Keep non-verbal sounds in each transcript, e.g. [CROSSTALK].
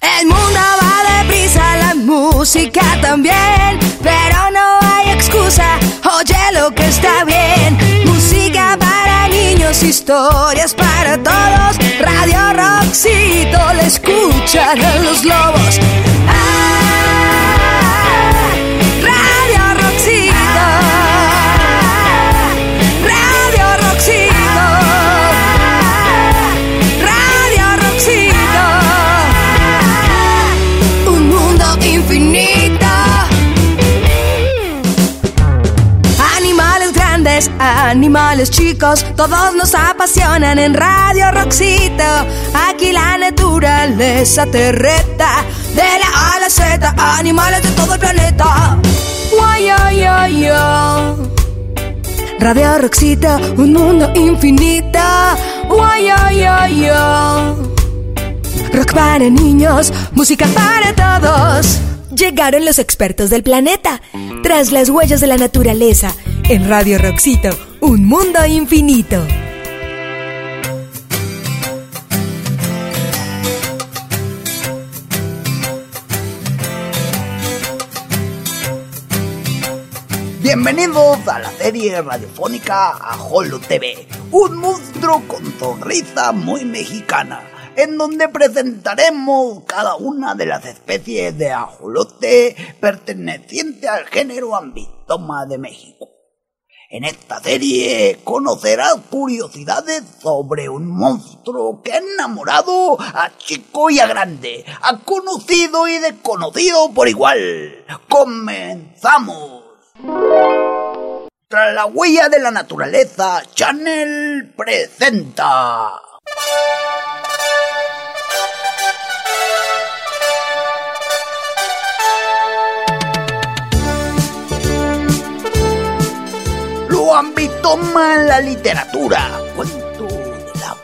El mundo va deprisa, la música también, pero no hay excusa, oye lo que está bien. Música para niños, historias para todos, Radio Roxito, le escuchan a los lobos. Ah, animales chicos, todos nos apasionan en Radio Roxito. Aquí la naturaleza te reta, de la A a la Z, animales de todo el planeta. Guay, ay, ay. Radio Roxito, un mundo infinito. Guay, ay, ay, ay. Rock para niños, música para todos. Llegaron los expertos del planeta, tras las huellas de la naturaleza, en Radio Roxito, un mundo infinito. Bienvenidos a la serie radiofónica Ajolo TV, un monstruo con sonrisa muy mexicana, en donde presentaremos cada una de las especies de ajolote perteneciente al género Ambistoma de México. En esta serie conocerás curiosidades sobre un monstruo que ha enamorado a chico y a grande, a conocido y desconocido por igual. ¡Comenzamos! Tras la huella de la naturaleza, Channel presenta. Lo ambitoma la literatura. Cuento del agua.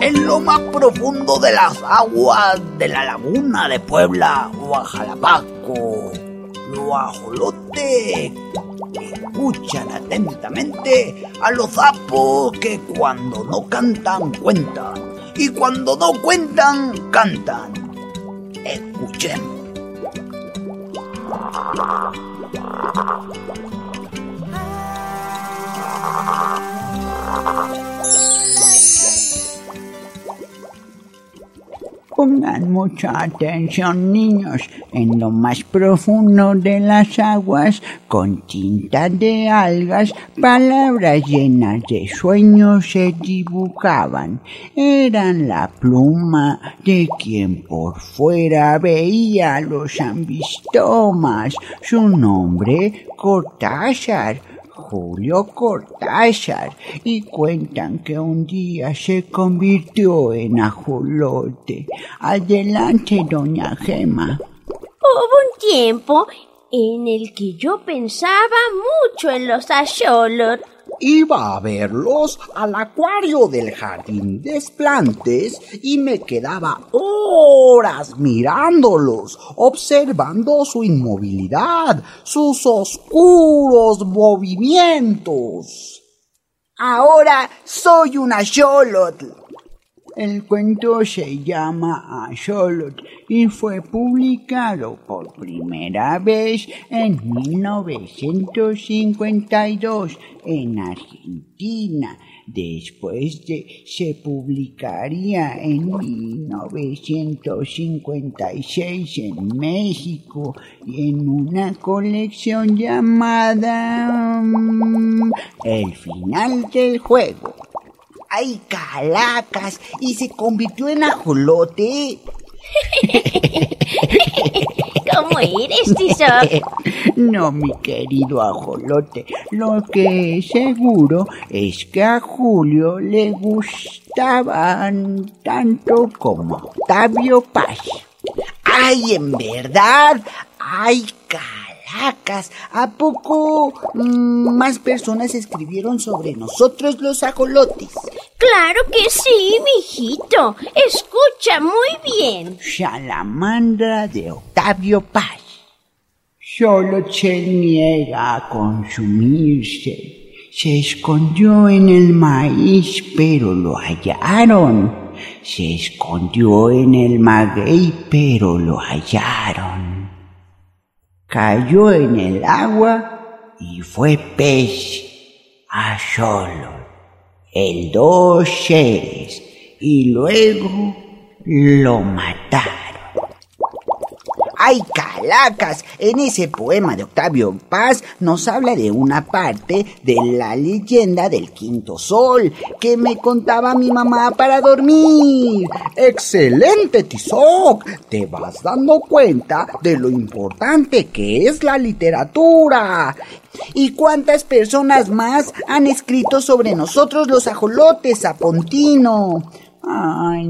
En lo más profundo de las aguas de la laguna de Puebla o Ajolotes escuchan atentamente a los sapos que cuando no cantan cuentan y cuando no cuentan cantan. Escuchemos. Pongan mucha atención niños, en lo más profundo de las aguas, con tinta de algas, palabras llenas de sueños se dibujaban. Eran la pluma de quien por fuera veía los ambistomas, su nombre Cortázar. Julio Cortázar y cuentan que un día se convirtió en ajolote. Adelante, doña Gema. Hubo un tiempo en el que yo pensaba mucho en los axolotl. Iba a verlos al acuario del jardín de Esplantes y me quedaba horas mirándolos, observando su inmovilidad, sus oscuros movimientos. Ahora soy un axolotl. El cuento se llama Axolotl y fue publicado por primera vez en 1952 en Argentina. Después de, se publicaría en 1956 en México y en una colección llamada mm, El final del juego. ¡Ay, calacas! ¿Y se convirtió en ajolote? [LAUGHS] ¿Cómo eres, Tizoc? no, mi querido ajolote. Lo que es seguro es que a Julio le gustaban tanto como Octavio Paz. ¡Ay, en verdad! ¡Ay, calacas! ¿A poco mm, más personas escribieron sobre nosotros los ajolotes? Claro que sí, mijito. Escucha muy bien. Salamandra de Octavio Paz. Solo se niega a consumirse. Se escondió en el maíz, pero lo hallaron. Se escondió en el maguey, pero lo hallaron. Cayó en el agua y fue pez a solo. El dos seres y luego lo mataron. ¡Ay, calacas! En ese poema de Octavio Paz nos habla de una parte de la leyenda del quinto sol que me contaba mi mamá para dormir. ¡Excelente, Tizoc! Te vas dando cuenta de lo importante que es la literatura. ¿Y cuántas personas más han escrito sobre nosotros los ajolotes, Apontino? Ay,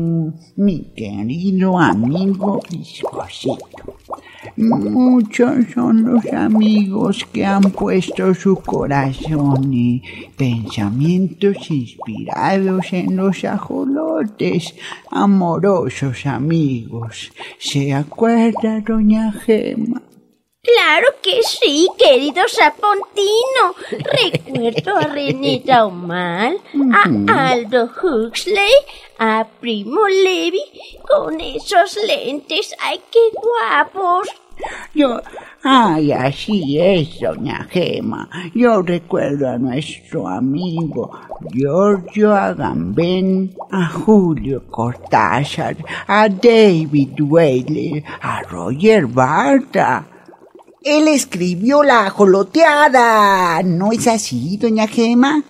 mi querido amigo Viscosito. Muchos son los amigos que han puesto su corazón y pensamientos inspirados en los ajolotes. Amorosos amigos. ¿Se acuerda, doña Gema? Claro que sí, querido Sapontino. Recuerdo a René [LAUGHS] Daumal, a Aldo Huxley, a Primo Levi con esos lentes. ¡Ay, qué guapos! Yo, ay, así es, doña Gema. Yo recuerdo a nuestro amigo Giorgio Agamben, a Julio Cortázar, a David Whaley, a Roger Barta. Él escribió la ajoloteada. ¿No es así, doña Gema?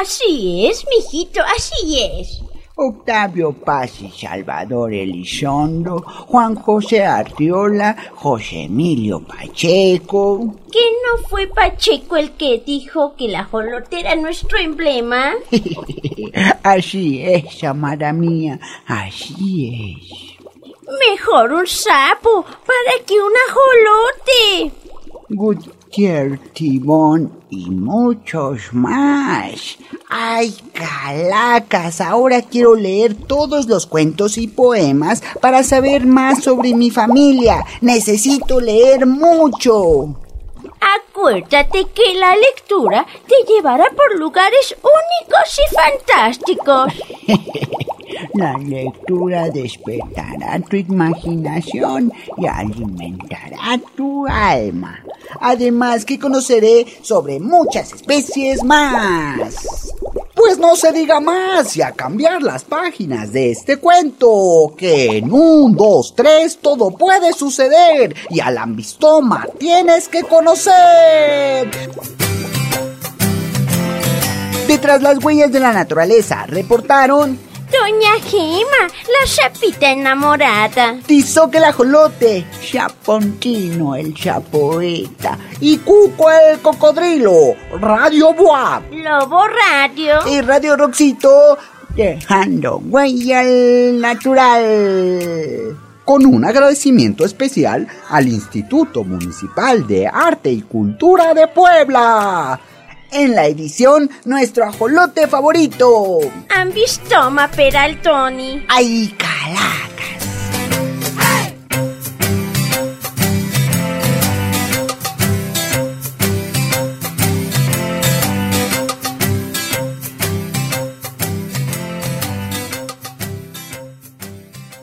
Así es, mijito, así es. Octavio Paz y Salvador Elizondo, Juan José Artiola, José Emilio Pacheco. ¿Que no fue Pacheco el que dijo que la ajolote era nuestro emblema? [LAUGHS] así es, amada mía, así es. Mejor un sapo para que un ajolote. Gutiérrez Tibón y muchos más. ¡Ay, calacas! Ahora quiero leer todos los cuentos y poemas para saber más sobre mi familia. Necesito leer mucho. Acuérdate que la lectura te llevará por lugares únicos y fantásticos. [LAUGHS] La lectura despertará tu imaginación y alimentará tu alma. Además que conoceré sobre muchas especies más. Pues no se diga más y a cambiar las páginas de este cuento, que en un, dos, tres todo puede suceder y al ambistoma tienes que conocer. Detrás las huellas de la naturaleza reportaron Doña Gema, la chapita enamorada. Tizoc el ajolote. Chapontino el chapoeta. Y Cuco el cocodrilo. Radio Boab. Lobo Radio. Y Radio Roxito. Dejando huella natural. Con un agradecimiento especial al Instituto Municipal de Arte y Cultura de Puebla en la edición Nuestro Ajolote Favorito. Ambistoma Peraltoni. ¡Ay, calacas!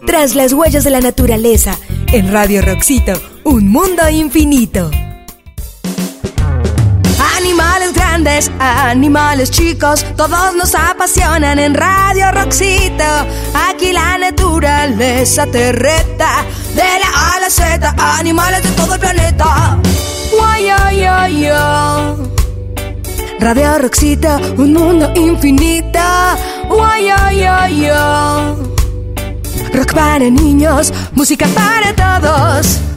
Tras las huellas de la naturaleza, en Radio Roxito, un mundo infinito. Animales chicos, todos nos apasionan en Radio Roxito. Aquí la naturaleza te reta, de la A a la Z, animales de todo el planeta. Radio Roxito, un mundo infinito. Rock para niños, música para todos.